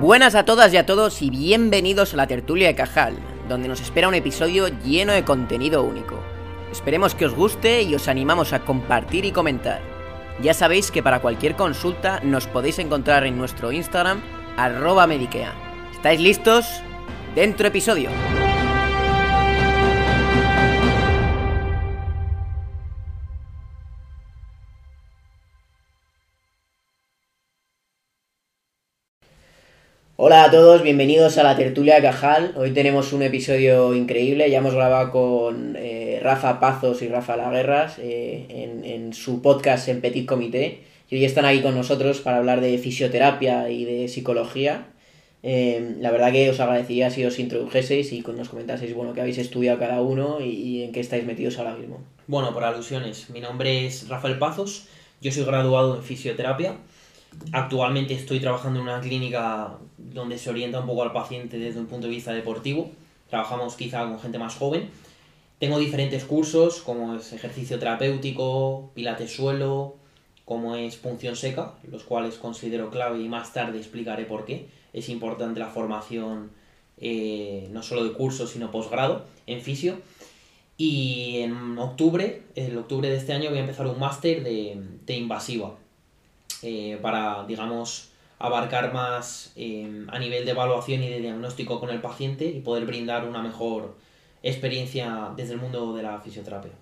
Buenas a todas y a todos y bienvenidos a la tertulia de Cajal, donde nos espera un episodio lleno de contenido único. Esperemos que os guste y os animamos a compartir y comentar. Ya sabéis que para cualquier consulta nos podéis encontrar en nuestro Instagram, arroba medikea. ¿Estáis listos? Dentro episodio. Hola a todos, bienvenidos a la tertulia de Cajal. Hoy tenemos un episodio increíble. Ya hemos grabado con eh, Rafa Pazos y Rafa Laguerras eh, en, su podcast en Petit Comité. Y hoy están aquí con nosotros para hablar de fisioterapia y de psicología. Eh, la verdad que os agradecería si os introdujeseis y nos comentaseis bueno, qué habéis estudiado cada uno y, y en qué estáis metidos ahora mismo. Bueno, por alusiones, mi nombre es Rafael Pazos, yo soy graduado en fisioterapia. Actualmente estoy trabajando en una clínica donde se orienta un poco al paciente desde un punto de vista deportivo. Trabajamos quizá con gente más joven. Tengo diferentes cursos como es ejercicio terapéutico, pilates suelo, como es punción seca, los cuales considero clave y más tarde explicaré por qué. Es importante la formación eh, no solo de curso sino posgrado en fisio. Y en octubre, el octubre de este año voy a empezar un máster de, de invasiva eh, para, digamos, abarcar más eh, a nivel de evaluación y de diagnóstico con el paciente y poder brindar una mejor experiencia desde el mundo de la fisioterapia.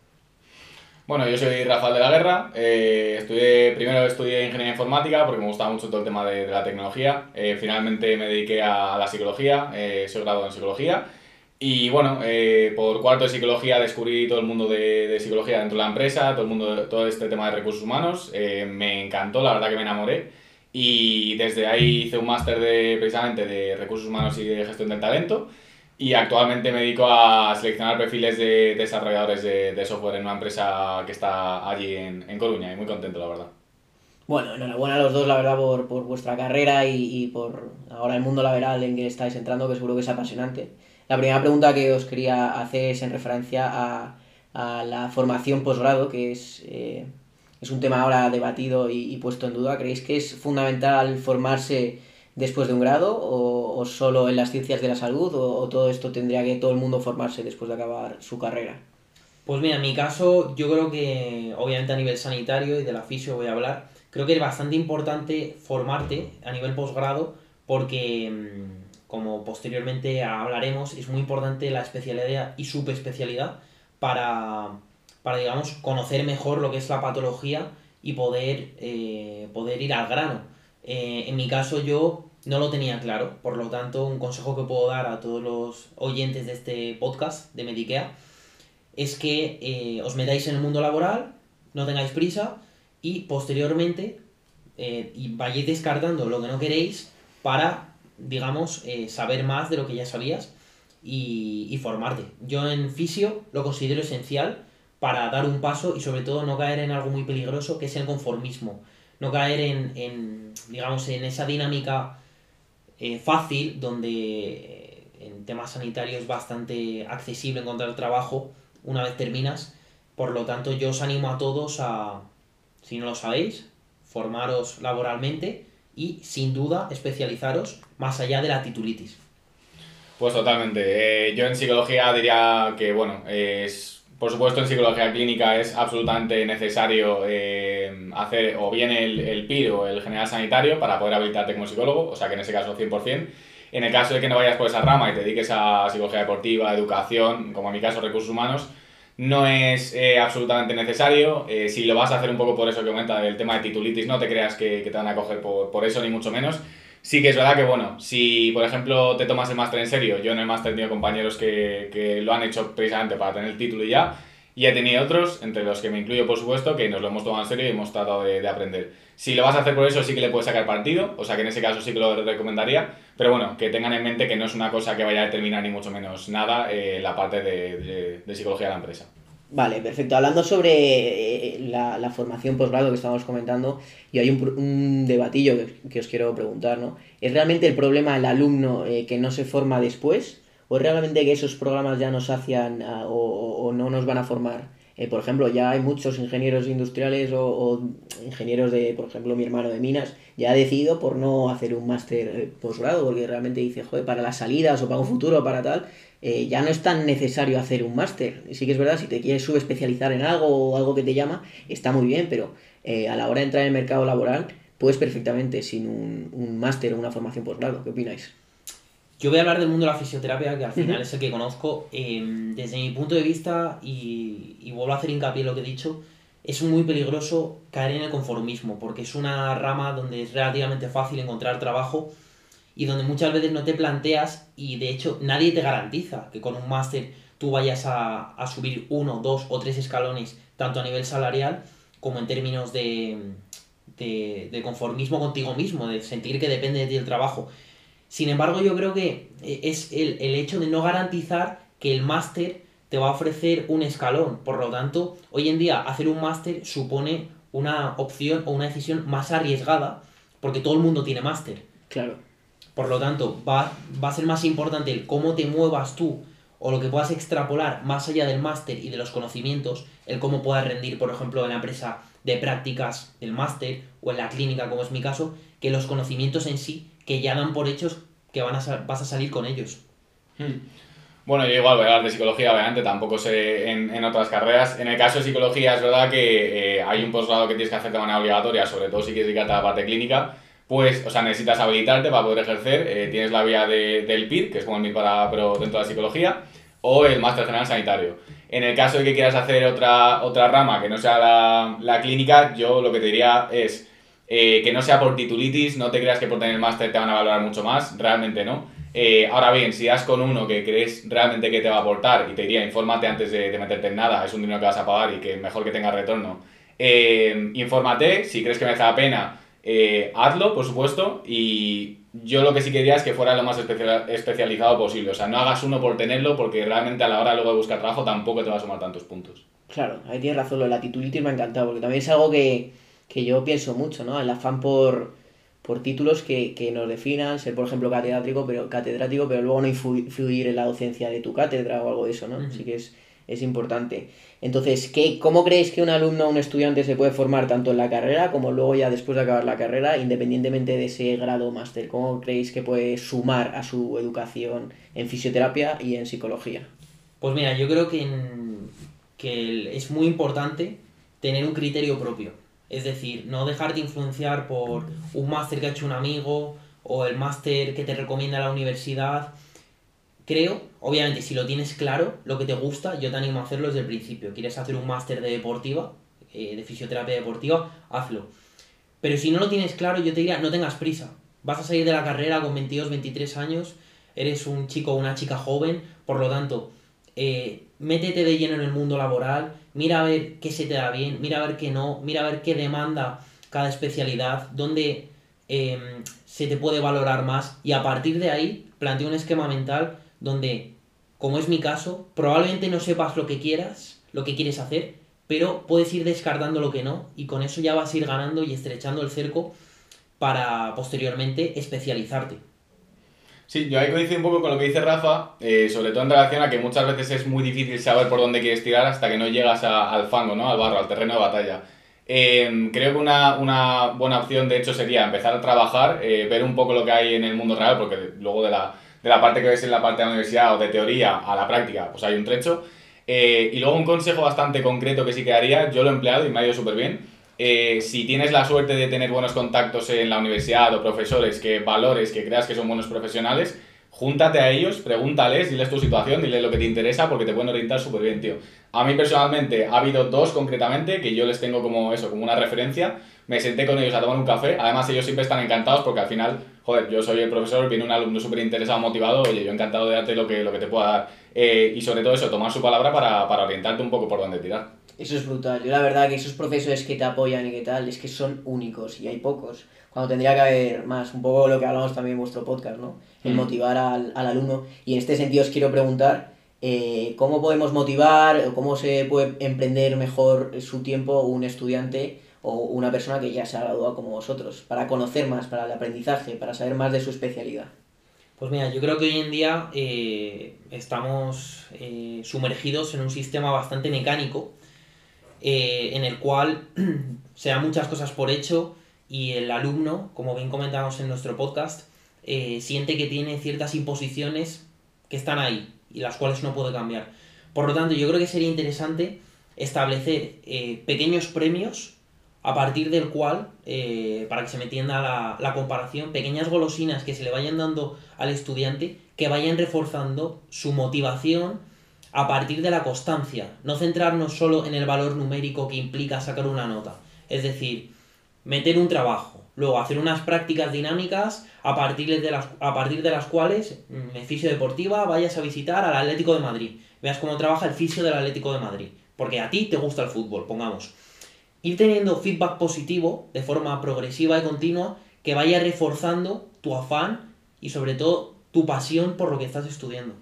Bueno, yo soy Rafael de la Guerra. Eh, estudié, primero estudié ingeniería informática porque me gustaba mucho todo el tema de, la tecnología. Eh, finalmente me dediqué a, a la psicología, soy graduado en psicología. Y bueno, eh, por cuarto de psicología descubrí todo el mundo de, de, psicología dentro de la empresa, todo el mundo, todo este tema de recursos humanos. Eh, me encantó, la verdad que me enamoré. Y desde ahí hice un máster de, precisamente de recursos humanos y de gestión del talento. Y actualmente me dedico a seleccionar perfiles de desarrolladores de, de software en una empresa que está allí en, en Coruña y muy contento, la verdad. Bueno, enhorabuena a los dos, la verdad, por, por vuestra carrera y, y, por ahora el mundo laboral en que estáis entrando, que seguro que es apasionante. La primera pregunta que os quería hacer es en referencia a, a la formación posgrado, que es, eh, es un tema ahora debatido y, puesto en duda. ¿Creéis que es fundamental formarse después de un grado o, solo en las ciencias de la salud o, o, todo esto tendría que todo el mundo formarse después de acabar su carrera? Pues mira, en mi caso yo creo que obviamente a nivel sanitario y de la fisio voy a hablar, creo que es bastante importante formarte a nivel posgrado porque mm, como posteriormente hablaremos, es muy importante la especialidad y subespecialidad para, para digamos, conocer mejor lo que es la patología y poder, eh, poder ir al grano. Eh, en mi caso yo no lo tenía claro, por lo tanto un consejo que puedo dar a todos los oyentes de este podcast de Medikea es que eh, os metáis en el mundo laboral, no tengáis prisa y posteriormente y vayáis descartando lo que no queréis para, digamos, eh, saber más de lo que ya sabías y, formarte. Yo en fisio lo considero esencial para dar un paso y sobre todo no caer en algo muy peligroso que es el conformismo no caer en, en digamos, en esa dinámica eh, fácil donde eh, en temas sanitarios es bastante accesible encontrar trabajo una vez terminas. Por lo tanto, yo os animo a todos a, si no lo sabéis, formaros laboralmente y sin duda especializaros más allá de la titulitis. Pues totalmente. Eh, yo en psicología diría que, bueno, es por supuesto, en psicología clínica es absolutamente necesario eh, hacer o bien el, el PIR o el general sanitario para poder habilitarte como psicólogo, o sea que en ese caso 100%. En el caso de que no vayas por esa rama y te dediques a psicología deportiva, educación, como en mi caso recursos humanos, no es eh, absolutamente necesario. Si lo vas a hacer un poco por eso que comenta el tema de titulitis, no te creas que, que te van a coger por, por eso, ni mucho menos. Sí que es verdad que, bueno, si por ejemplo te tomas el máster en serio, yo en el máster he tenido compañeros que, que lo han hecho precisamente para tener el título y ya, y he tenido otros, entre los que me incluyo por supuesto, que nos lo hemos tomado en serio y hemos tratado de, de, aprender. Si lo vas a hacer por eso, sí que le puedes sacar partido, o sea que en ese caso sí que lo recomendaría, pero bueno, que tengan en mente que no es una cosa que vaya a determinar ni mucho menos nada eh, la parte de, de, de psicología de la empresa. Vale, perfecto. Hablando sobre eh, la, la, formación posgrado que estábamos comentando, y hay un, un debatillo que, os quiero preguntar, ¿no? ¿Es realmente el problema el alumno eh, que no se forma después? ¿O es realmente que esos programas ya nos hacían uh, o, o, no nos van a formar eh, por ejemplo, ya hay muchos ingenieros industriales o, ingenieros de, por ejemplo, mi hermano de minas, ya ha decidido por no hacer un máster eh, posgrado, porque realmente dice, joder, para las salidas o para un futuro o para tal, eh, ya no es tan necesario hacer un máster. Sí que es verdad, si te quieres subespecializar en algo o algo que te llama, está muy bien, pero a la hora de entrar en el mercado laboral, puedes perfectamente sin un, un máster o una formación posgrado. ¿Qué opináis? Yo voy a hablar del mundo de la fisioterapia, que al final es el que conozco. Em, desde mi punto de vista, y, y, vuelvo a hacer hincapié en lo que he dicho, es muy peligroso caer en el conformismo, porque es una rama donde es relativamente fácil encontrar trabajo y donde muchas veces no te planteas y de hecho nadie te garantiza que con un máster tú vayas a, a subir uno, dos o tres escalones, tanto a nivel salarial como en términos de, de, de conformismo contigo mismo, de sentir que depende de ti el trabajo. Sin embargo, yo creo que eh, es el, hecho de no garantizar que el máster te va a ofrecer un escalón. Por lo tanto, hoy en día hacer un máster supone una opción o una decisión más arriesgada porque todo el mundo tiene máster. Claro. Por lo tanto, va, va, a ser más importante el cómo te muevas tú o lo que puedas extrapolar más allá del máster y de los conocimientos, el cómo puedas rendir, por ejemplo, en la empresa de prácticas del máster o en la clínica, como es mi caso, que los conocimientos en sí que ya dan por hechos que van a vas a salir con ellos. Hmm. Bueno, yo igual voy a hablar de psicología, obviamente, tampoco sé en, otras carreras. En el caso de psicología es verdad que eh, hay un posgrado que tienes que hacer de manera obligatoria, sobre todo si quieres dedicarte a la parte clínica, pues, o sea, necesitas habilitarte para poder ejercer. Eh, tienes la vía del PIR, que es como el MIR para, dentro de la psicología, o el Máster General Sanitario. En el caso de que quieras hacer otra, otra rama que no sea la, la clínica, yo lo que te diría es eh, que no sea por titulitis, no te creas que por tener el máster te van a valorar mucho más, realmente no. Eh, ahora bien, si das con uno que crees realmente que te va a aportar, y te diría, infórmate antes de, meterte en nada, es un dinero que vas a pagar y que mejor que tenga retorno. Infórmate, si crees que merece la pena, hazlo, por supuesto, y yo lo que sí quería es que fuera lo más especializado posible. O sea, no hagas uno por tenerlo, porque realmente a la hora luego de buscar trabajo tampoco te va a sumar tantos puntos. Claro, ahí tienes razón, lo de la titulitis me ha encantado, porque también es algo que que yo pienso mucho, ¿no? El afán por, por títulos que, que, nos definan, ser por ejemplo catedrático, pero catedrático, pero luego no influir en la docencia de tu cátedra o algo de eso, ¿no? Así que es, es importante. Entonces, ¿qué, ¿cómo creéis que un alumno o un estudiante se puede formar tanto en la carrera como luego ya después de acabar la carrera, independientemente de ese grado máster? ¿Cómo creéis que puede sumar a su educación en fisioterapia y en psicología? Pues mira, yo creo que, que es muy importante tener un criterio propio es decir, no dejarte influenciar por un máster que ha hecho un amigo o el máster que te recomienda la universidad. Creo, obviamente, si lo tienes claro, lo que te gusta, yo te animo a hacerlo desde el principio. ¿Quieres hacer un máster de deportiva, eh, de fisioterapia deportiva? Hazlo. Pero si no lo tienes claro, yo te diría, no tengas prisa. Vas a salir de la carrera con 22, 23 años, eres un chico o una chica joven, por lo tanto, eh, métete de lleno en el mundo laboral, mira a ver qué se te da bien, mira a ver qué no, mira a ver qué demanda cada especialidad, dónde em, se te puede valorar más y a partir de ahí plantea un esquema mental donde, como es mi caso, probablemente no sepas lo que quieras, lo que quieres hacer, pero puedes ir descartando lo que no y con eso ya vas a ir ganando y estrechando el cerco para posteriormente especializarte. Sí, yo ahí coincido un poco con lo que dice Rafa, eh, sobre todo en relación a que muchas veces es muy difícil saber por dónde quieres tirar hasta que no llegas al fango, ¿no? Al barro, al terreno de batalla. Eh, creo que una, una, buena opción, de hecho, sería empezar a trabajar, eh, ver un poco lo que hay en el mundo real, porque luego de la, de la parte que ves en la parte de la universidad o de teoría a la práctica, pues hay un trecho. y luego un consejo bastante concreto que sí que haría, yo lo he empleado y me ha ido súper bien, eh, si tienes la suerte de tener buenos contactos en la universidad o profesores que valores, que creas que son buenos profesionales, júntate a ellos, pregúntales, diles tu situación, diles lo que te interesa porque te pueden orientar súper bien, tío. A mí personalmente ha habido dos concretamente que yo les tengo como eso, como una referencia. Me senté con ellos a tomar un café. Además, ellos siempre están encantados porque al final, joder, yo soy el profesor, viene un alumno súper interesado, motivado. Oye, yo encantado de darte lo que, lo que te pueda dar. Eh, y sobre todo eso, tomar su palabra para, para orientarte un poco por dónde tirar. Eso es brutal. Yo la verdad que esos profesores que te apoyan y que tal, es que son únicos y hay pocos. Cuando tendría que haber más, un poco lo que hablamos también en vuestro podcast, ¿no? El mm. motivar al, al, alumno. Y en este sentido os quiero preguntar, eh, ¿cómo podemos motivar o cómo se puede emprender mejor su tiempo un estudiante o una persona que ya se ha graduado como vosotros? Para conocer más, para el aprendizaje, para saber más de su especialidad. Pues mira, yo creo que hoy en día eh, estamos eh, sumergidos en un sistema bastante mecánico eh, en el cual se dan muchas cosas por hecho y el alumno, como bien comentamos en nuestro podcast, siente que tiene ciertas imposiciones que están ahí y las cuales no puede cambiar. Por lo tanto, yo creo que sería interesante establecer pequeños premios a partir del cual, eh, para que se me entienda la, comparación, pequeñas golosinas que se le vayan dando al estudiante que vayan reforzando su motivación a partir de la constancia. No centrarnos solo en el valor numérico que implica sacar una nota. Es decir, meter un trabajo, luego hacer unas prácticas dinámicas a partir de las, a partir de las cuales mm, en fisio deportiva vayas a visitar al Atlético de Madrid, veas cómo trabaja el fisio del Atlético de Madrid, porque a ti te gusta el fútbol, pongamos ir teniendo feedback positivo de forma progresiva y continua que vaya reforzando tu afán y sobre todo tu pasión por lo que estás estudiando.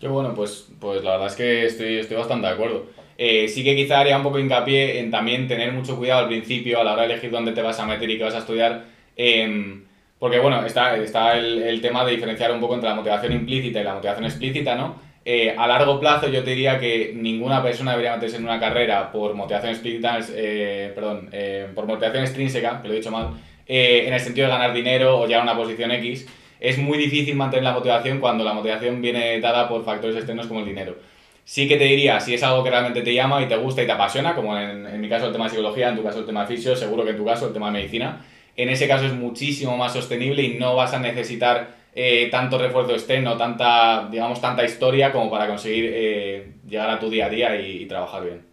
Qué bueno, pues, pues la verdad es que estoy, estoy bastante de acuerdo. Eh, sí que quizá haría un poco hincapié en también tener mucho cuidado al principio a la hora de elegir dónde te vas a meter y qué vas a estudiar. Eh, porque bueno, está, está el, tema de diferenciar un poco entre la motivación implícita y la motivación explícita, ¿no? Eh, a largo plazo yo te diría que ninguna persona debería meterse en una carrera por motivación explícita, eh, perdón, eh, por motivación extrínseca, que lo he dicho mal, eh, en el sentido de ganar dinero o llegar a una posición X. Es muy difícil mantener la motivación cuando la motivación viene dada por factores externos como el dinero. Sí que te diría, si es algo que realmente te llama y te gusta y te apasiona, como en, en mi caso el tema de psicología, en tu caso el tema de fisio, seguro que en tu caso el tema de medicina, en ese caso es muchísimo más sostenible y no vas a necesitar eh, tanto refuerzo externo, tanta, digamos, tanta historia como para conseguir eh, llegar a tu día a día y, trabajar bien.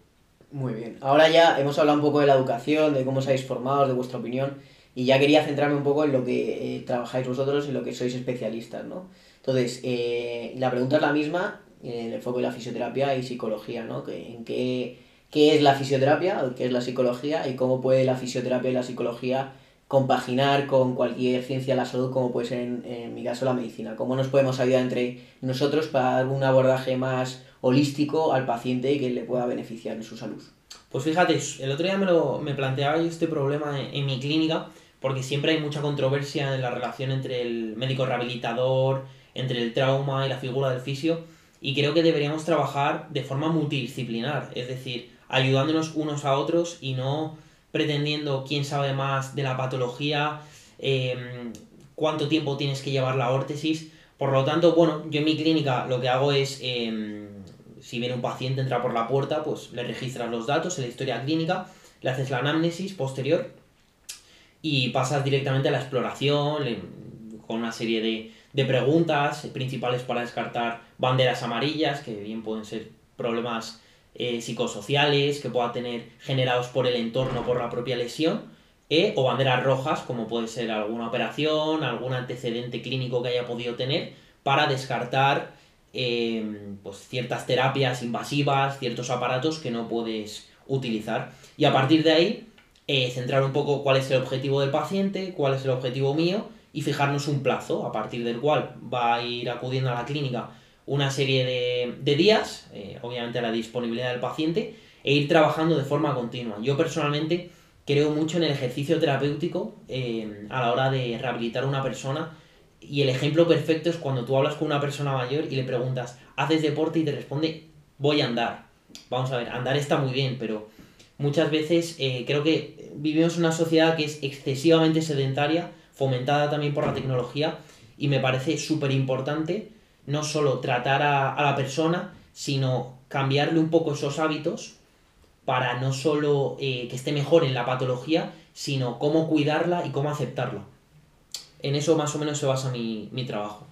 Muy bien. Ahora ya hemos hablado un poco de la educación, de cómo os habéis formado, de vuestra opinión, y ya quería centrarme un poco en lo que eh, trabajáis vosotros, en lo que sois especialistas, ¿no? Entonces, la pregunta es la misma en el foco de la fisioterapia y psicología, ¿no? ¿En qué, qué es la fisioterapia, qué es la psicología y cómo puede la fisioterapia y la psicología compaginar con cualquier ciencia de la salud, como puede ser en, en, mi caso la medicina. ¿Cómo nos podemos ayudar entre nosotros para dar un abordaje más holístico al paciente y que le pueda beneficiar en su salud? Pues fíjate, el otro día me, lo, me planteaba yo este problema en, en mi clínica, porque siempre hay mucha controversia en la relación entre el médico rehabilitador, entre el trauma y la figura del fisio, y creo que deberíamos trabajar de forma multidisciplinar, es decir, ayudándonos unos a otros y no pretendiendo quién sabe más de la patología, eh, cuánto tiempo tienes que llevar la órtesis. Por lo tanto, bueno, yo en mi clínica lo que hago es, eh, si viene un paciente, entra por la puerta, pues le registras los datos en la historia clínica, le haces la anamnesis posterior y pasas directamente a la exploración con una serie de, de preguntas principales para descartar banderas amarillas, que bien pueden ser problemas eh, psicosociales que pueda tener generados por el entorno, por la propia lesión, eh, o banderas rojas, como puede ser alguna operación, algún antecedente clínico que haya podido tener, para descartar eh, pues ciertas terapias invasivas, ciertos aparatos que no puedes utilizar. Y a partir de ahí, centrar un poco cuál es el objetivo del paciente, cuál es el objetivo mío, y fijarnos un plazo a partir del cual va a ir acudiendo a la clínica una serie de, de días, eh, obviamente a la disponibilidad del paciente, e ir trabajando de forma continua. Yo personalmente creo mucho en el ejercicio terapéutico eh, a la hora de rehabilitar a una persona y el ejemplo perfecto es cuando tú hablas con una persona mayor y le preguntas, ¿haces deporte? y te responde, voy a andar. Vamos a ver, andar está muy bien, pero muchas veces eh, creo que vivimos en una sociedad que es excesivamente sedentaria, fomentada también por la tecnología, y me parece súper importante no solo tratar a, a, la persona, sino cambiarle un poco esos hábitos para no solo eh, que esté mejor en la patología, sino cómo cuidarla y cómo aceptarla. En eso más o menos se basa mi, mi trabajo.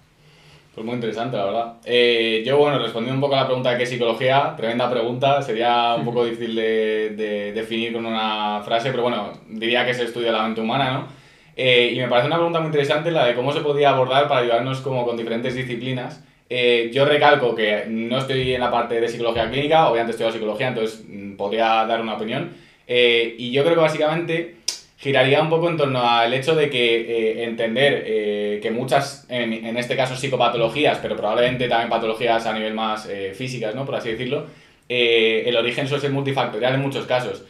Pues muy interesante, la verdad. Eh, yo, bueno, respondiendo un poco a la pregunta de qué psicología, tremenda pregunta, sería un poco difícil de, de definir con una frase, pero bueno, diría que es el estudio de la mente humana, ¿no? Eh, y me parece una pregunta muy interesante la de cómo se podía abordar para ayudarnos como con diferentes disciplinas. Eh, yo recalco que no estoy en la parte de psicología clínica, obviamente en psicología, entonces mm, podría dar una opinión. Eh, y yo creo que básicamente giraría un poco en torno al hecho de que eh, entender eh, que muchas, en, en, este caso psicopatologías, pero probablemente también patologías a nivel más eh, físicas, ¿no? por así decirlo, el origen suele ser multifactorial en muchos casos.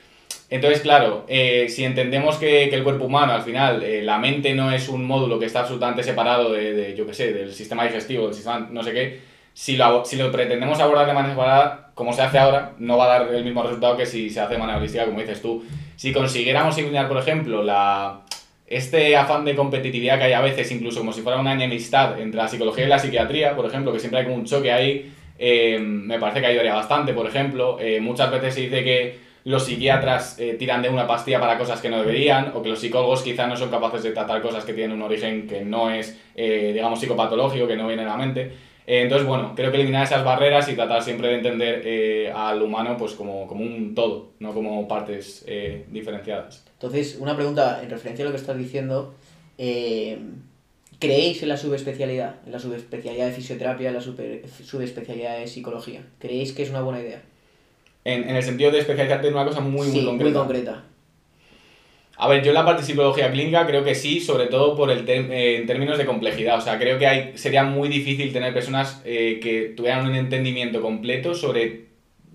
Entonces, claro, si entendemos que, que, el cuerpo humano, al final, la mente no es un módulo que está absolutamente separado de, de yo qué sé, del sistema digestivo, del sistema no sé qué, si lo, si lo pretendemos abordar de manera separada, como se hace ahora, no va a dar el mismo resultado que si se hace de manera holística, como dices tú. Si consiguiéramos eliminar, por ejemplo, la, este afán de competitividad que hay a veces, incluso como si fuera una enemistad entre la psicología y la psiquiatría, por ejemplo, que siempre hay como un choque ahí, eh, me parece que ayudaría bastante, por ejemplo. Eh, muchas veces se dice que los psiquiatras eh, tiran de una pastilla para cosas que no deberían, o que los psicólogos quizás no son capaces de tratar cosas que tienen un origen que no es, digamos, psicopatológico, que no viene de la mente. Eh, entonces, bueno, creo que eliminar esas barreras y tratar siempre de entender eh, al humano pues como, como, un todo, no como partes eh, diferenciadas. Entonces, una pregunta en referencia a lo que estás diciendo. ¿Creéis en la subespecialidad? En la subespecialidad de fisioterapia, en la subespecialidad de psicología. ¿Creéis que es una buena idea? En, en el sentido de especializarte en una cosa muy, muy concreta. Muy concreta. A ver, yo en la parte de psicología clínica creo que sí, sobre todo por el eh, en términos de complejidad. O sea, creo que hay, sería muy difícil tener personas eh, que tuvieran un entendimiento completo sobre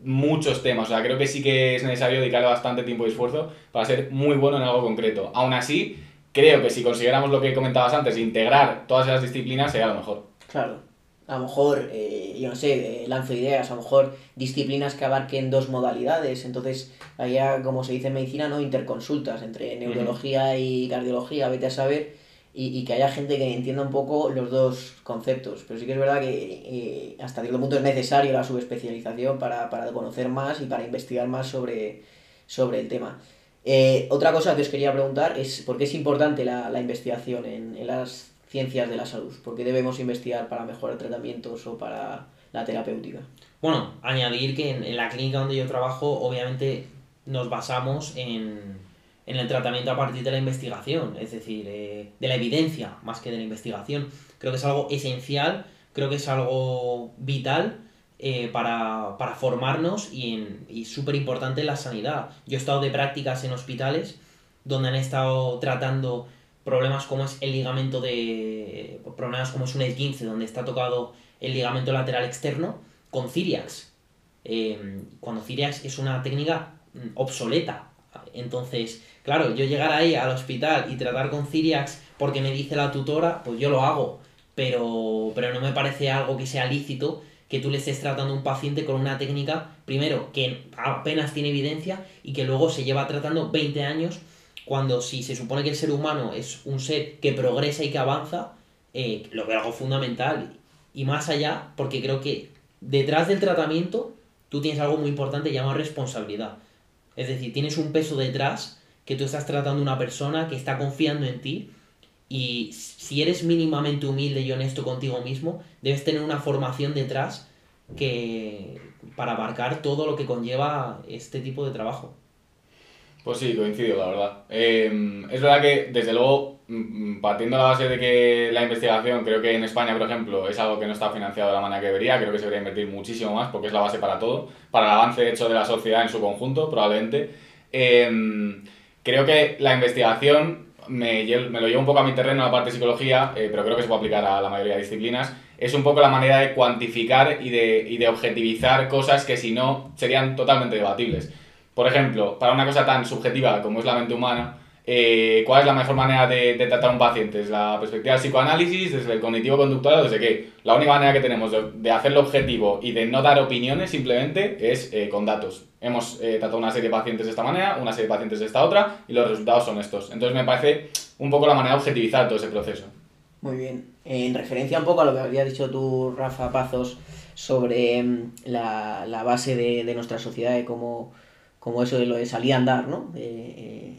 muchos temas. O sea, creo que sí que es necesario dedicarle bastante tiempo y esfuerzo para ser muy bueno en algo concreto. Aún así, creo que si consiguiéramos lo que comentabas antes, integrar todas esas disciplinas, sería lo mejor. Claro a lo mejor, eh, yo no sé, lanzo ideas, a lo mejor disciplinas que abarquen dos modalidades, entonces haya, como se dice en medicina, ¿no? interconsultas entre neurología y cardiología, vete a saber, y, que haya gente que entienda un poco los dos conceptos. Pero sí que es verdad que eh, hasta cierto punto es necesario la subespecialización para, para conocer más y para investigar más sobre, sobre el tema. Eh, otra cosa que os quería preguntar es por qué es importante la, la investigación en, en las ciencias de la salud? porque debemos investigar para mejorar tratamientos o para la terapéutica? Bueno, añadir que en, la clínica donde yo trabajo, obviamente nos basamos en, el tratamiento a partir de la investigación, es decir, eh, de la evidencia más que de la investigación. Creo que es algo esencial, creo que es algo vital eh, para, formarnos y, y súper importante en la sanidad. Yo he estado de prácticas en hospitales donde han estado tratando problemas como es el ligamento de. problemas como es un E15, donde está tocado el ligamento lateral externo, con Ciriax. Eh, cuando Ciriax es una técnica mm, obsoleta. Entonces, claro, yo llegar ahí al hospital y tratar con Ciriax porque me dice la tutora, pues yo lo hago. Pero, pero no me parece algo que sea lícito que tú le estés tratando a un paciente con una técnica, primero, que apenas tiene evidencia y que luego se lleva tratando 20 años cuando si se supone que el ser humano es un ser que progresa y que avanza, eh, lo veo algo fundamental. Y más allá, porque creo que detrás del tratamiento tú tienes algo muy importante llamado responsabilidad. Es decir, tienes un peso detrás que tú estás tratando a una persona que está confiando en ti y si eres mínimamente humilde y honesto contigo mismo, debes tener una formación detrás que para abarcar todo lo que conlleva este tipo de trabajo. Pues sí, coincido, la verdad. Em, es verdad que, desde luego, partiendo de la base de que la investigación, creo que en España, por ejemplo, es algo que no está financiado de la manera que debería, creo que se debería invertir muchísimo más porque es la base para todo, para el avance hecho de la sociedad en su conjunto, probablemente. Em, creo que la investigación, me, me, lo llevo un poco a mi terreno, la parte de psicología, eh, pero creo que se puede aplicar a la mayoría de disciplinas, es un poco la manera de cuantificar y de, y de objetivizar cosas que si no serían totalmente debatibles. Por ejemplo, para una cosa tan subjetiva como es la mente humana, eh, ¿cuál es la mejor manera de, tratar a un paciente? ¿Es la perspectiva del psicoanálisis, desde el cognitivo-conductual desde qué? La única manera que tenemos de, hacerlo objetivo y de no dar opiniones simplemente es eh, con datos. Hemos eh, tratado una serie de pacientes de esta manera, una serie de pacientes de esta otra y los resultados son estos. Entonces me parece un poco la manera de objetivizar todo ese proceso. Muy bien. En referencia un poco a lo que había dicho tú, Rafa Pazos, sobre mm, la, base de, de nuestra sociedad y cómo como eso de lo de salir a andar, ¿no? Eh,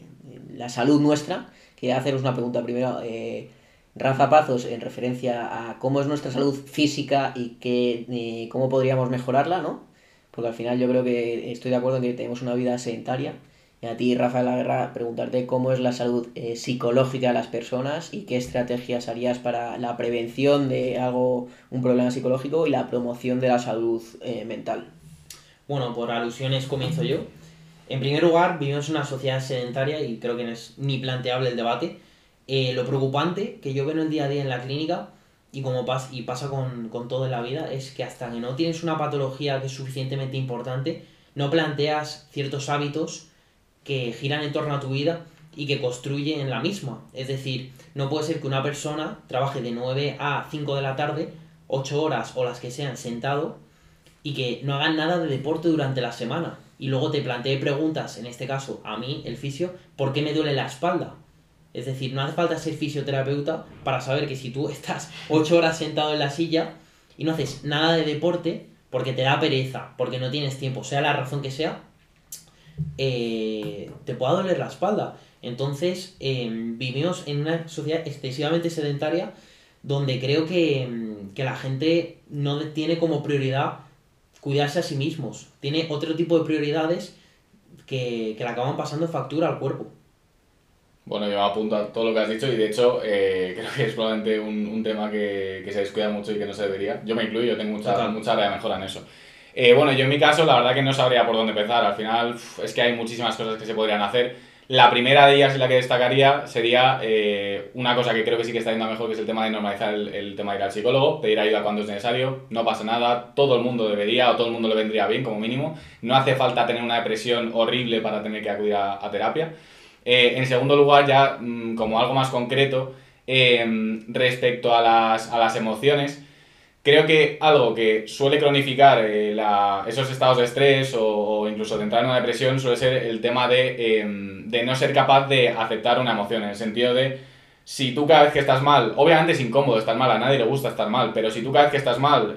la salud nuestra, quería haceros una pregunta primero. Eh, Rafa Pazos, en referencia a cómo es nuestra salud física y que, eh, cómo podríamos mejorarla, ¿no? Porque al final yo creo que estoy de acuerdo en que tenemos una vida sedentaria. Y a ti, Rafa de la Guerra, preguntarte cómo es la salud psicológica de las personas y qué estrategias harías para la prevención de algo, un problema psicológico y la promoción de la salud mental. Bueno, por alusiones comienzo yo. En primer lugar, vivimos en una sociedad sedentaria y creo que no es ni planteable el debate. Eh, lo preocupante que yo veo en el día a día en la clínica y como pasa, y pasa con, con todo en la vida es que hasta que no tienes una patología que es suficientemente importante, no planteas ciertos hábitos que giran en torno a tu vida y que construyen la misma. Es decir, no puede ser que una persona trabaje de 9 a 5 de la tarde, 8 horas o las que sean sentado y que no hagan nada de deporte durante la semana. Y luego te plantee preguntas, en este caso a mí, el fisio, ¿por qué me duele la espalda? Es decir, no hace falta ser fisioterapeuta para saber que si tú estás 8 horas sentado en la silla y no haces nada de deporte, porque te da pereza, porque no tienes tiempo, sea la razón que sea, eh, te pueda doler la espalda. Entonces, em, vivimos en una sociedad excesivamente sedentaria donde creo que, em, que, la gente no tiene como prioridad cuidarse a sí mismos. Tiene otro tipo de prioridades que, que le acaban pasando factura al cuerpo. Bueno, yo me apunto a todo lo que has dicho y de hecho eh, creo que es probablemente un, un tema que, que, se descuida mucho y que no se debería. Yo me incluyo, yo tengo mucha, mucha área de mejora en eso. Eh, bueno, yo en mi caso la verdad que no sabría por dónde empezar. Al final es que hay muchísimas cosas que se podrían hacer. La primera de ellas y la que destacaría sería eh, una cosa que creo que sí que está yendo mejor, que es el tema de normalizar el, tema de ir al psicólogo, pedir ayuda cuando es necesario, no pasa nada, todo el mundo debería o todo el mundo le vendría bien como mínimo. No hace falta tener una depresión horrible para tener que acudir a, terapia. Eh, en segundo lugar, ya mmm, como algo más concreto, eh, respecto a las, a las emociones, creo que algo que suele cronificar eh, la, esos estados de estrés o, incluso de entrar en una depresión suele ser el tema de, de, no ser capaz de aceptar una emoción, en el sentido de si tú cada vez que estás mal, obviamente es incómodo estar mal, a nadie le gusta estar mal, pero si tú cada vez que estás mal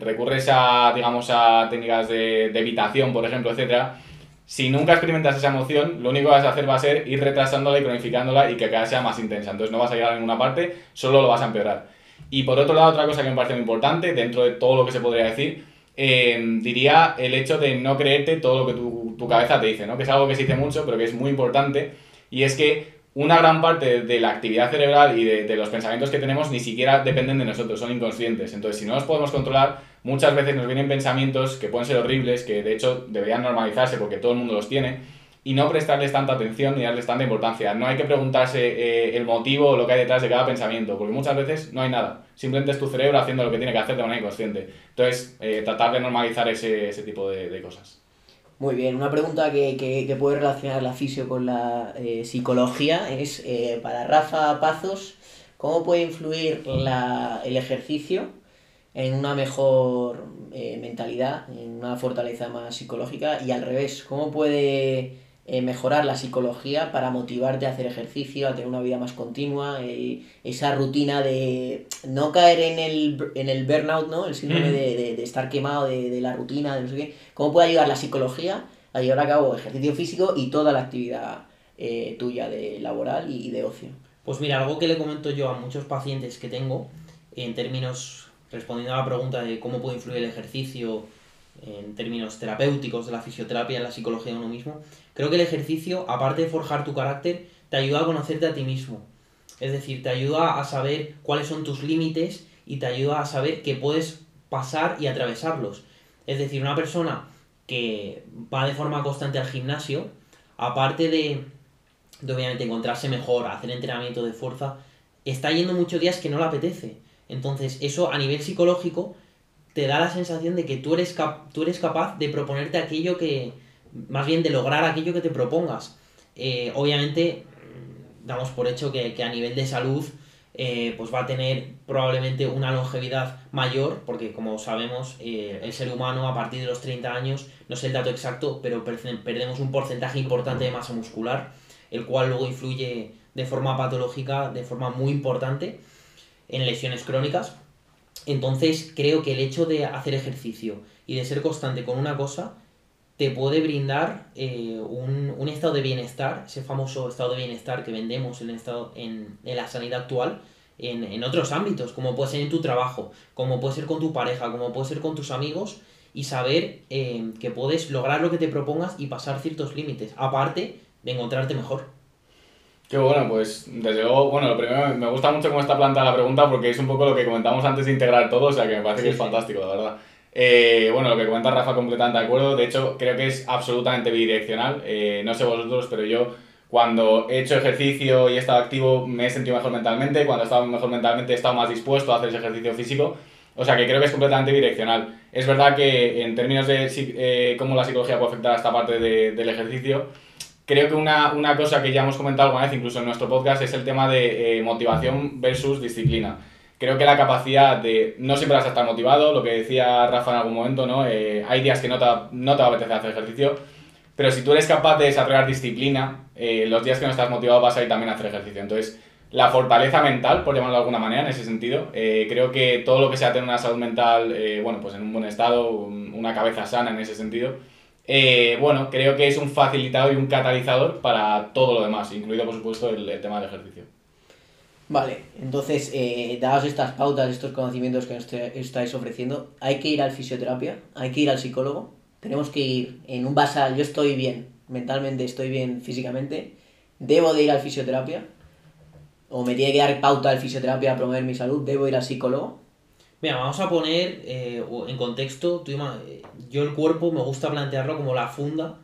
recurres a, digamos, a técnicas de, de evitación, por ejemplo, etcétera, si nunca experimentas esa emoción, lo único que vas a hacer va a ser ir retrasándola y cronificándola y que cada vez sea más intensa. Entonces no vas a llegar a ninguna parte, solo lo vas a empeorar. Y por otro lado, otra cosa que me parece muy importante, dentro de todo lo que se podría decir, eh, diría el hecho de no creerte todo lo que tu, tu, cabeza te dice, ¿no? que es algo que se dice mucho, pero que es muy importante, y es que una gran parte de la actividad cerebral y de, de los pensamientos que tenemos ni siquiera dependen de nosotros, son inconscientes. Entonces, si no los podemos controlar, muchas veces nos vienen pensamientos que pueden ser horribles, que de hecho deberían normalizarse porque todo el mundo los tiene, y no prestarles tanta atención ni darles tanta importancia. No hay que preguntarse eh, el motivo o lo que hay detrás de cada pensamiento, porque muchas veces no hay nada. Simplemente es tu cerebro haciendo lo que tiene que hacer de manera inconsciente. Entonces, eh, tratar de normalizar ese, ese tipo de, de, cosas. Muy bien, una pregunta que, que, que puede relacionar la fisio con la eh, psicología es para Rafa Pazos, ¿cómo puede influir la, el ejercicio en una mejor mentalidad, en una fortaleza más psicológica y al revés, ¿cómo puede eh, mejorar la psicología para motivarte a hacer ejercicio, a tener una vida más continua, eh, esa rutina de no caer en el, en el burnout, ¿no? el síndrome mm. de, de, de, estar quemado de, de, la rutina, de no sé qué. ¿Cómo puede ayudar la psicología a llevar a cabo ejercicio físico y toda la actividad eh, tuya de laboral y de ocio? Pues mira, algo que le comento yo a muchos pacientes que tengo, en términos respondiendo a la pregunta de cómo puede influir el ejercicio en términos terapéuticos de la fisioterapia en la psicología de uno mismo, creo que el ejercicio, aparte de forjar tu carácter, te ayuda a conocerte a ti mismo. Es decir, te ayuda a saber cuáles son tus límites y te ayuda a saber que puedes pasar y atravesarlos. Es decir, una persona que va de forma constante al gimnasio, aparte de, de obviamente encontrarse mejor, hacer entrenamiento de fuerza, está yendo muchos días que no le apetece entonces, eso a nivel psicológico te da la sensación de que tú eres, cap tú eres capaz de proponerte aquello que, más bien de lograr aquello que te propongas. Eh, obviamente, damos por hecho que, que a nivel de salud, eh, pues va a tener probablemente una longevidad mayor, porque como sabemos, eh, el ser humano a partir de los 30 años, no sé el dato exacto, pero perdemos un porcentaje importante de masa muscular, el cual luego influye de forma patológica, de forma muy importante en lesiones crónicas. Entonces creo que el hecho de hacer ejercicio y de ser constante con una cosa te puede brindar eh, un, un, estado de bienestar, ese famoso estado de bienestar que vendemos en, estado, en, en la sanidad actual, en, en, otros ámbitos, como puede ser en tu trabajo, como puede ser con tu pareja, como puede ser con tus amigos, y saber eh, que puedes lograr lo que te propongas y pasar ciertos límites, aparte de encontrarte mejor. Qué bueno, pues desde luego, bueno, lo primero me gusta mucho cómo está planteada la pregunta porque es un poco lo que comentamos antes de integrar todo, o sea que me parece sí, que es sí. fantástico, la verdad. Eh, bueno, lo que comenta Rafa completamente de acuerdo, de hecho creo que es absolutamente bidireccional, eh, no sé vosotros, pero yo cuando he hecho ejercicio y he estado activo me he sentido mejor mentalmente, cuando he estado mejor mentalmente he estado más dispuesto a hacer ese ejercicio físico, o sea que creo que es completamente bidireccional. Es verdad que en términos de eh, cómo la psicología puede afectar a esta parte de, del ejercicio, creo que una, una, cosa que ya hemos comentado alguna vez, incluso en nuestro podcast, es el tema de eh, motivación versus disciplina. creo que la capacidad de, no siempre vas a estar motivado, lo que decía Rafa en algún momento, ¿no? Eh, hay días que no te, no te va a apetecer hacer ejercicio, pero si tú eres capaz de desarrollar disciplina, eh, los días que no estás motivado vas a ir también a hacer ejercicio. Entonces, la fortaleza mental, por llamarlo de alguna manera, en ese sentido, creo que todo lo que sea tener una salud mental, bueno, pues en un buen estado, una cabeza sana en ese sentido, bueno, creo que es un facilitador y un catalizador para todo lo demás, incluido por supuesto el tema del ejercicio. Vale, entonces, eh, dadas estas pautas, estos conocimientos que nos estáis ofreciendo, hay que ir al fisioterapia, hay que ir al psicólogo, tenemos que ir en un basal, yo estoy bien, mentalmente estoy bien físicamente, debo de ir al fisioterapia, o me tiene que dar pauta al fisioterapia a promover mi salud, debo ir al psicólogo. Mira, vamos a poner eh, en contexto, eh, yo el cuerpo me gusta plantearlo como la funda,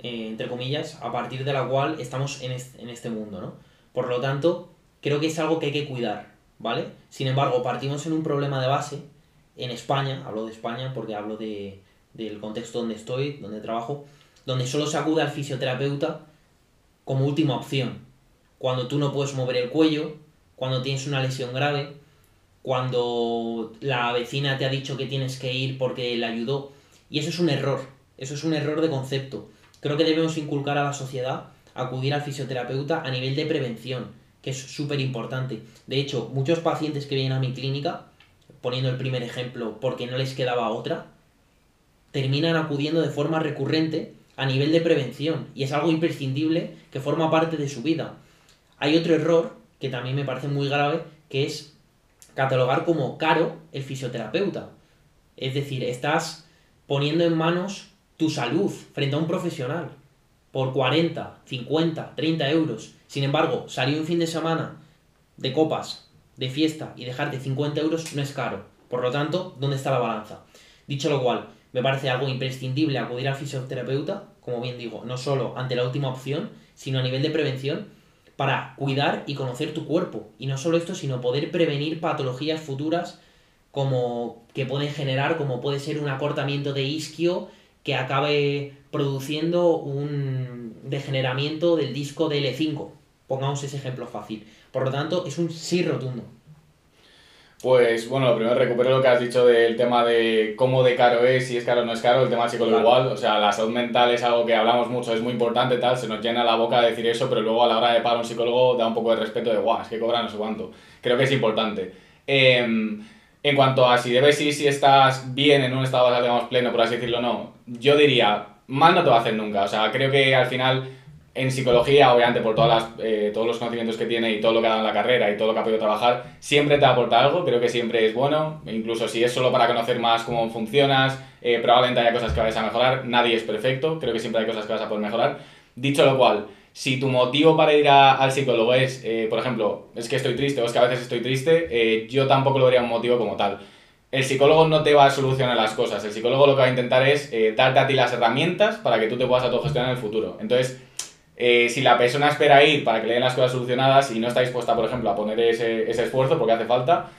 eh, entre comillas, a partir de la cual estamos en en este mundo, ¿no? Por lo tanto, creo que es algo que hay que cuidar, ¿vale? Sin embargo, partimos en un problema de base, en España, hablo de España porque hablo de, del contexto donde estoy, donde trabajo, donde solo se acude al fisioterapeuta como última opción. Cuando tú no puedes mover el cuello, cuando tienes una lesión grave, cuando la vecina te ha dicho que tienes que ir porque le ayudó. Y eso es un error, eso es un error de concepto. Creo que debemos inculcar a la sociedad acudir al fisioterapeuta a nivel de prevención que es súper importante. De hecho, muchos pacientes que vienen a mi clínica, poniendo el primer ejemplo porque no les quedaba otra, terminan acudiendo de forma recurrente a nivel de prevención y es algo imprescindible que forma parte de su vida. Hay otro error que también me parece muy grave, que es catalogar como caro el fisioterapeuta. Es decir, estás poniendo en manos tu salud frente a un profesional por 40, 50, 30 euros. Sin embargo, salir un fin de semana de copas, de fiesta y dejarte 50 euros no es caro. Por lo tanto, ¿dónde está la balanza? Dicho lo cual, me parece algo imprescindible acudir al fisioterapeuta, como bien digo, no solo ante la última opción, sino a nivel de prevención, para cuidar y conocer tu cuerpo. Y no solo esto, sino poder prevenir patologías futuras como que pueden generar, como puede ser un acortamiento de isquio que acabe produciendo un degeneramiento del disco de L5. Pongamos ese ejemplo fácil. Por lo tanto, es un sí rotundo. Pues bueno, lo primero recupero lo que has dicho del tema de cómo de caro es, si es caro o no es caro, el tema psicológico igual, o sea, la salud mental es algo que hablamos mucho, es muy importante, tal, se nos llena la boca de decir eso, pero luego a la hora de pagar un psicólogo da un poco de respeto de, guau, es que cobra no sé cuánto. Creo que es importante. Eh, en cuanto a si debes ir si estás bien en un estado, digamos, pleno, por así decirlo, no. Yo diría, mal no te va a hacer nunca. O sea, creo que al final, en psicología, obviamente, por todas las, eh, todos los conocimientos que tiene y todo lo que ha dado en la carrera y todo lo que ha podido trabajar, siempre te aporta algo. Creo que siempre es bueno. Incluso si es solo para conocer más cómo funcionas, eh, probablemente haya cosas que vayas a mejorar. Nadie es perfecto. Creo que siempre hay cosas que vas a poder mejorar. Dicho lo cual, si tu motivo para ir al psicólogo es, eh, por ejemplo, es que estoy triste o es que a veces estoy triste, eh, yo tampoco lo vería un motivo como tal. El psicólogo no te va a solucionar las cosas. El psicólogo lo que va a intentar es darte a ti las herramientas para que tú te puedas autogestionar en el futuro. Entonces, si la persona espera ir para que le den las cosas solucionadas y no está dispuesta, por ejemplo, a poner ese, ese esfuerzo porque hace falta,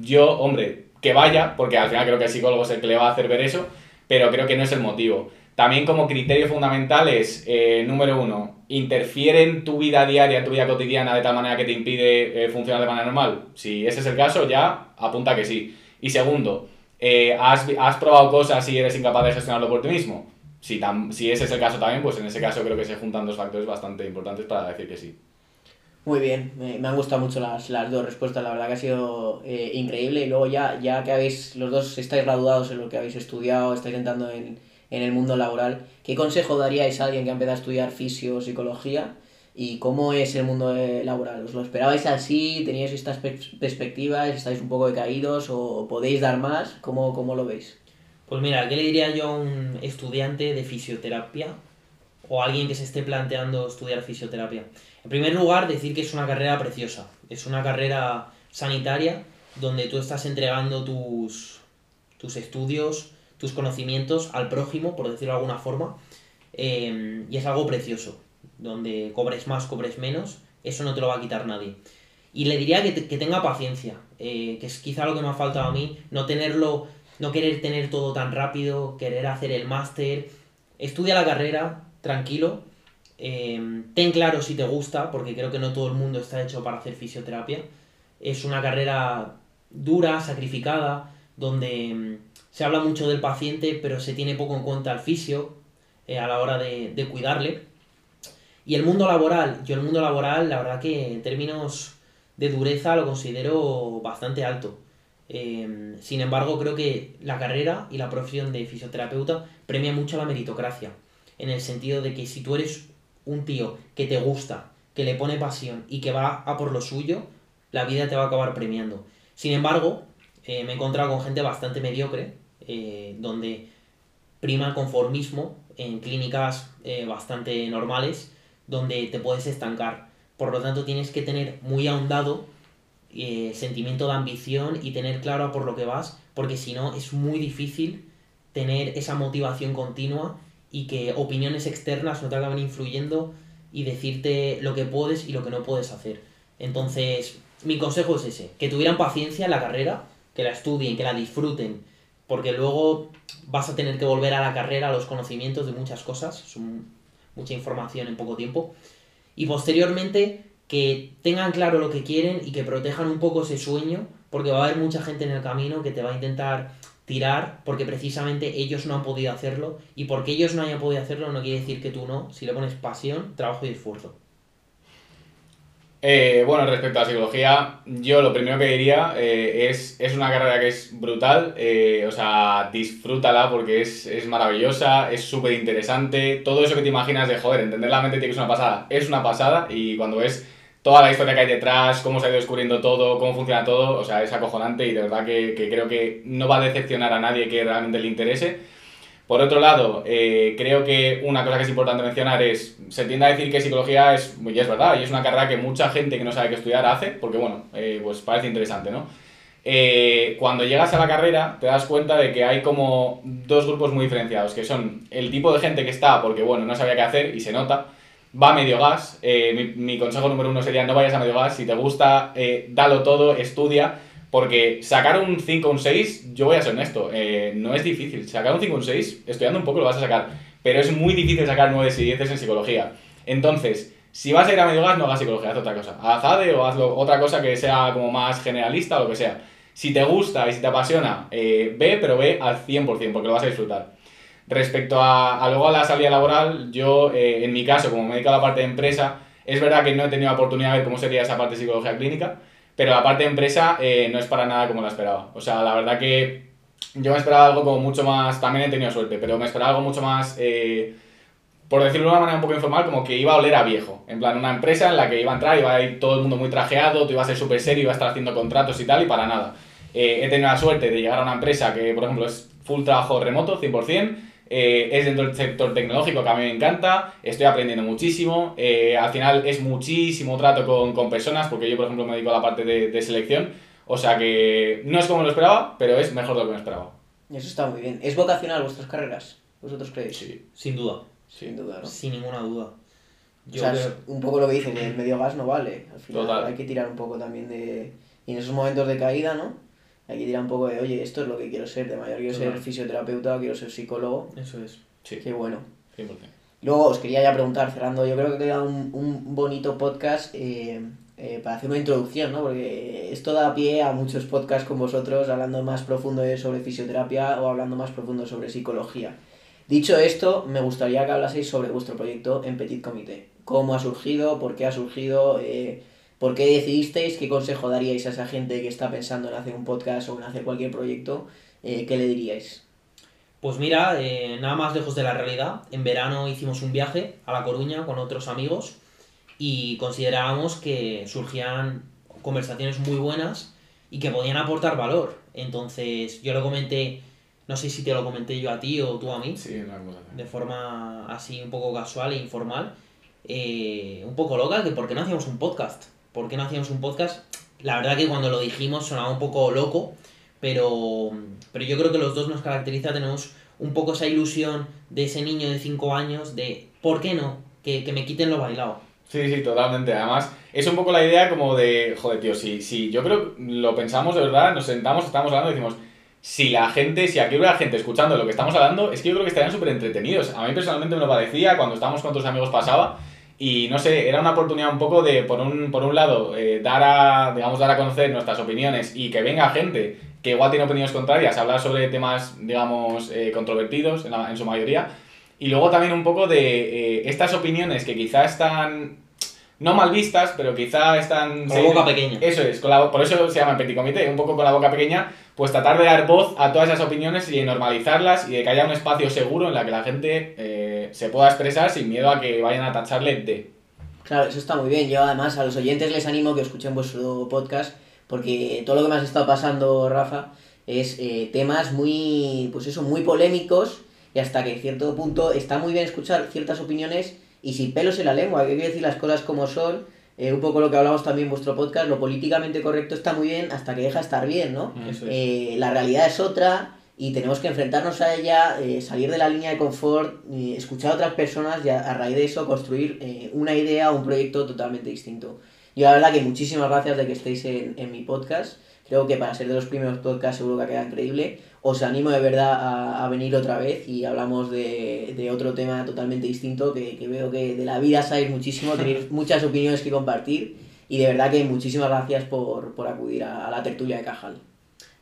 yo, hombre, que vaya, porque al final creo que el psicólogo es el que le va a hacer ver eso, pero creo que no es el motivo. También como criterio fundamental es, eh, número uno, ¿interfiere en tu vida diaria, en tu vida cotidiana de tal manera que te impide eh, funcionar de manera normal? Si ese es el caso, ya apunta que sí. Y segundo, eh, ¿has, ¿has, probado cosas y eres incapaz de gestionarlo por ti mismo? Si, si ese es el caso también, pues en ese caso creo que se juntan dos factores bastante importantes para decir que sí. Muy bien, me, han gustado mucho las, las, dos respuestas, la verdad que ha sido increíble. Y luego ya, ya que habéis, los dos estáis graduados en lo que habéis estudiado, estáis entrando en, en el mundo laboral. ¿Qué consejo daríais a alguien que ha empezado a estudiar fisio, psicología? ¿Y cómo es el mundo eh, laboral? ¿Os lo esperabais así? ¿Teníais estas perspectivas? ¿Estáis un poco decaídos o podéis dar más? ¿Cómo, cómo lo veis? Pues mira, ¿qué le diría yo a un estudiante de fisioterapia o a alguien que se esté planteando estudiar fisioterapia? En primer lugar, decir que es una carrera preciosa. Es una carrera sanitaria donde tú estás entregando tus, tus estudios, tus conocimientos al prójimo, por decirlo de alguna forma, em, y es algo precioso, donde cobres más, cobres menos, eso no te lo va a quitar nadie. Y le diría que, tenga paciencia, eh, que es quizá lo que me ha faltado a mí, no tenerlo, no querer tener todo tan rápido, querer hacer el máster, estudia la carrera, tranquilo, em, ten claro si te gusta, porque creo que no todo el mundo está hecho para hacer fisioterapia. Es una carrera dura, sacrificada, donde mm, se habla mucho del paciente, pero se tiene poco en cuenta al fisio eh, a la hora de, de cuidarle. Y el mundo laboral, yo el mundo laboral, la verdad que en términos de dureza lo considero bastante alto. Eh, sin embargo, creo que la carrera y la profesión de fisioterapeuta premia mucho la meritocracia, en el sentido de que si tú eres un tío que te gusta, que le pone pasión y que va a por lo suyo, la vida te va a acabar premiando. Sin embargo, eh, me he encontrado con gente bastante mediocre, eh, donde prima el conformismo en clínicas bastante normales, donde te puedes estancar. Por lo tanto, tienes que tener muy ahondado eh, sentimiento de ambición y tener claro por lo que vas, porque si no es muy difícil tener esa motivación continua y que opiniones externas no te acaben influyendo y decirte lo que puedes y lo que no puedes hacer. Entonces, mi consejo es ese, que tuvieran paciencia en la carrera, que la estudien, que la disfruten, porque luego vas a tener que volver a la carrera, a los conocimientos de muchas cosas, son mucha información en poco tiempo, y posteriormente que tengan claro lo que quieren y que protejan un poco ese sueño, porque va a haber mucha gente en el camino que te va a intentar tirar porque precisamente ellos no han podido hacerlo y porque ellos no hayan podido hacerlo no quiere decir que tú no, si le pones pasión, trabajo y esfuerzo. Eh, bueno, respecto a psicología, yo lo primero que diría eh, es, es una carrera que es brutal, eh, o sea, disfrútala porque es, es maravillosa, es súper interesante, todo eso que te imaginas de, joder, entender la mente tiene que es una pasada, es una pasada y cuando ves toda la historia que hay detrás, cómo se ha ido descubriendo todo, cómo funciona todo, o sea, es acojonante y de verdad que, creo que no va a decepcionar a nadie que realmente le interese. Por otro lado, eh, creo que una cosa que es importante mencionar es, se tiende a decir que psicología es, y es verdad, y es una carrera que mucha gente que no sabe qué estudiar hace, porque bueno, eh, pues parece interesante, ¿no? Eh, cuando llegas a la carrera te das cuenta de que hay como dos grupos muy diferenciados, que son el tipo de gente que está porque, bueno, no sabía qué hacer y se nota, va a medio gas. Eh, mi, consejo número uno sería no vayas a medio gas. Si te gusta, eh, dalo todo, estudia. Porque sacar un 5 o un 6, yo voy a ser honesto, eh, no es difícil. Sacar un 5 o un 6, estudiando un poco lo vas a sacar. Pero es muy difícil sacar 9 y 10 en psicología. Entonces, si vas a ir a medio gas, no hagas psicología, haz otra cosa. Haz ADE o haz otra cosa que sea como más generalista o lo que sea. Si te gusta y si te apasiona, ve, pero ve al 100% porque lo vas a disfrutar. Respecto a, luego a la salida laboral, yo eh, en mi caso, como me dedico a la parte de empresa, es verdad que no he tenido la oportunidad de ver cómo sería esa parte de psicología clínica, pero la parte de empresa eh, no es para nada como la esperaba. O sea, la verdad que yo me esperaba algo como mucho más, también he tenido suerte, pero me esperaba algo mucho más, eh, por decirlo de una manera un poco informal, como que iba a oler a viejo. En plan, una empresa en la que iba a entrar, iba a ir todo el mundo muy trajeado, tú ibas a ser súper serio, iba a estar haciendo contratos y tal, y para nada. he tenido la suerte de llegar a una empresa que, por ejemplo, es full trabajo remoto, 100%, eh, es dentro del sector tecnológico que a mí me encanta, estoy aprendiendo muchísimo, eh, al final es muchísimo trato con, con, personas, porque yo por ejemplo me dedico a la parte de, de, selección, o sea que no es como lo esperaba, pero es mejor de lo que me esperaba. Eso está muy bien. ¿Es vocacional vuestras carreras? ¿Vosotros creéis? Sí, sin duda. Sin duda, ¿no? Sin ninguna duda. Yo o sea, un poco lo que dicen, el medio gas no vale. Al final hay que tirar un poco también de... Y en esos momentos de caída, ¿no? Que tirar un poco de, oye, esto es lo que quiero ser, de mayor quiero ser fisioterapeuta, quiero ser psicólogo. Eso es. Sí. Qué bueno. Luego os quería ya preguntar, cerrando, yo creo que queda un, un bonito podcast eh, eh, para hacer una introducción, ¿no? Porque esto da pie a muchos podcasts con vosotros hablando más profundo sobre fisioterapia o hablando más profundo sobre psicología. Dicho esto, me gustaría que hablaseis sobre vuestro proyecto en Petit Comité. ¿Cómo ha surgido? ¿Por qué ha surgido? Eh, ¿Por qué decidisteis? ¿Qué consejo daríais a esa gente que está pensando en hacer un podcast o en hacer cualquier proyecto? Eh, ¿Qué le diríais? Pues mira, eh, nada más lejos de la realidad. En verano hicimos un viaje a La Coruña con otros amigos y considerábamos que surgían conversaciones muy buenas y que podían aportar valor. Entonces yo lo comenté, no sé si te lo comenté yo a ti o tú a mí, sí, de forma así un poco casual e informal, eh, un poco loca, que por qué no hacíamos un podcast. ¿Por qué no hacíamos un podcast? La verdad que cuando lo dijimos sonaba un poco loco, pero, pero yo creo que los dos nos caracteriza, tenemos un poco esa ilusión de ese niño de 5 años de, ¿por qué no? Que, me quiten lo bailado. Sí, sí, totalmente. Además, es un poco la idea como de, joder, tío, si, si yo creo, lo pensamos de verdad, nos sentamos, estamos hablando y decimos, si la gente, si aquí hubiera gente escuchando lo que estamos hablando, es que yo creo que estarían súper entretenidos. A mí personalmente me lo parecía, cuando estábamos con otros amigos pasaba, Y no sé, era una oportunidad un poco de, por un, por un lado, eh, dar, a, digamos, dar a conocer nuestras opiniones y que venga gente que igual tiene opiniones contrarias, hablar sobre temas, digamos, eh, controvertidos en, la- en su mayoría. Y luego también un poco de eh, estas opiniones que quizá están no mal vistas, pero quizá están... Con la boca pequeña. Eso es, con la- por eso se llama Petit Comité, un poco con la boca pequeña, pues tratar de dar voz a todas esas opiniones y de normalizarlas y de que haya un espacio seguro en la que la gente eh, se pueda expresar sin miedo a que vayan a tacharle de. Claro, eso está muy bien. Yo además a los oyentes les animo que escuchen vuestro podcast porque todo lo que me has estado pasando, Rafa, es eh, temas muy, pues eso, muy polémicos y hasta que cierto punto está muy bien escuchar ciertas opiniones y sin pelos en la lengua, hay que decir las cosas como son. eh, un poco lo que hablamos también en vuestro podcast, lo políticamente correcto está muy bien hasta que deja de estar bien, ¿no? Eso es. Eh, la realidad es otra y tenemos que enfrentarnos a ella, eh, salir de la línea de confort, eh, escuchar a otras personas y a, a raíz de eso construir eh, una idea o un proyecto totalmente distinto. Yo la verdad que muchísimas gracias de que estéis en, en mi podcast. Creo que para ser de los primeros podcasts seguro que ha quedado increíble. Os animo de verdad a, a venir otra vez y hablamos de, de otro tema totalmente distinto que, que veo que de la vida sabéis muchísimo, tenéis muchas opiniones que compartir y de verdad que muchísimas gracias por, por acudir a, a la tertulia de Cajal.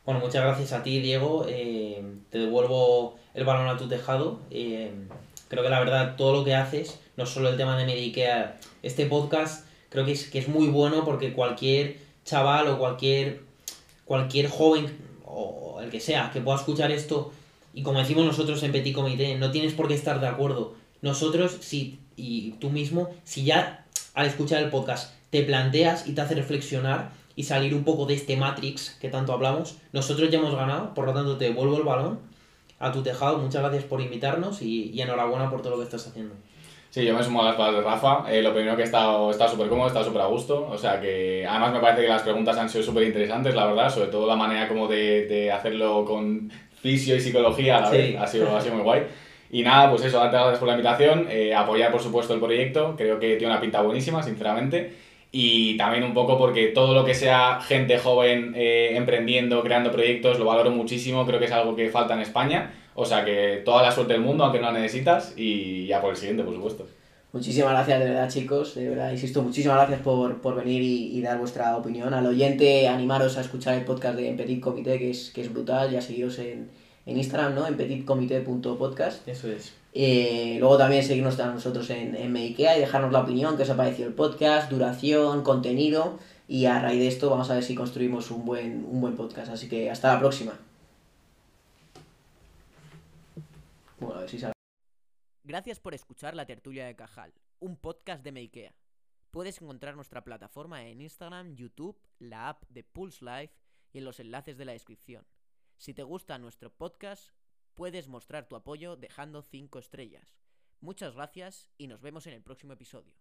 Bueno, muchas gracias a ti, Diego. Eh, te devuelvo el balón a tu tejado. Eh, creo que la verdad, todo lo que haces, no solo el tema de Medicare, este podcast, creo que es, que es muy bueno porque cualquier chaval o cualquier, cualquier joven o el que sea que pueda escuchar esto, y como decimos nosotros en Petit Comité, no tienes por qué estar de acuerdo. Nosotros, si, y tú mismo, si ya al escuchar el podcast te planteas y te hace reflexionar y salir un poco de este Matrix que tanto hablamos, nosotros ya hemos ganado, por lo tanto te devuelvo el balón a tu tejado. Muchas gracias por invitarnos y, y enhorabuena por todo lo que estás haciendo. Sí, yo me sumo a las palabras de Rafa. Eh, lo primero que he estado, súper cómodo, he estado súper a gusto. O sea que además me parece que las preguntas han sido súper interesantes, la verdad. Sobre todo la manera como de, de hacerlo con fisio y psicología a la Sí. vez. Ha sido, ha sido muy guay. Y nada, pues eso, darte gracias por la invitación. eh, apoyar, por supuesto, el proyecto. Creo que tiene una pinta buenísima, sinceramente. Y también un poco porque todo lo que sea gente joven eh, emprendiendo, creando proyectos, lo valoro muchísimo. Creo que es algo que falta en España. O sea que toda la suerte del mundo, aunque no la necesitas. Y ya por el siguiente, por supuesto. Muchísimas gracias, de verdad, chicos. De verdad, insisto, muchísimas gracias por, por venir y, y dar vuestra opinión. Al oyente, animaros a escuchar el podcast de Petit Comité, que es, que es brutal. Ya seguiros en, en Instagram, ¿no? En petitcomité.podcast. Eso es. Eh, luego también seguirnos a nosotros en, en Meikea y dejarnos la opinión, que os ha parecido el podcast, duración, contenido. Y a raíz de esto vamos a ver si construimos un buen, un buen podcast. Así que hasta la próxima. Bueno, a ver si sale. Gracias por escuchar La Tertulia de Cajal, un podcast de Meikea. Puedes encontrar nuestra plataforma en Instagram, YouTube, la app de Pulse Life y en los enlaces de la descripción. Si te gusta nuestro podcast, puedes mostrar tu apoyo dejando 5 estrellas. Muchas gracias y nos vemos en el próximo episodio.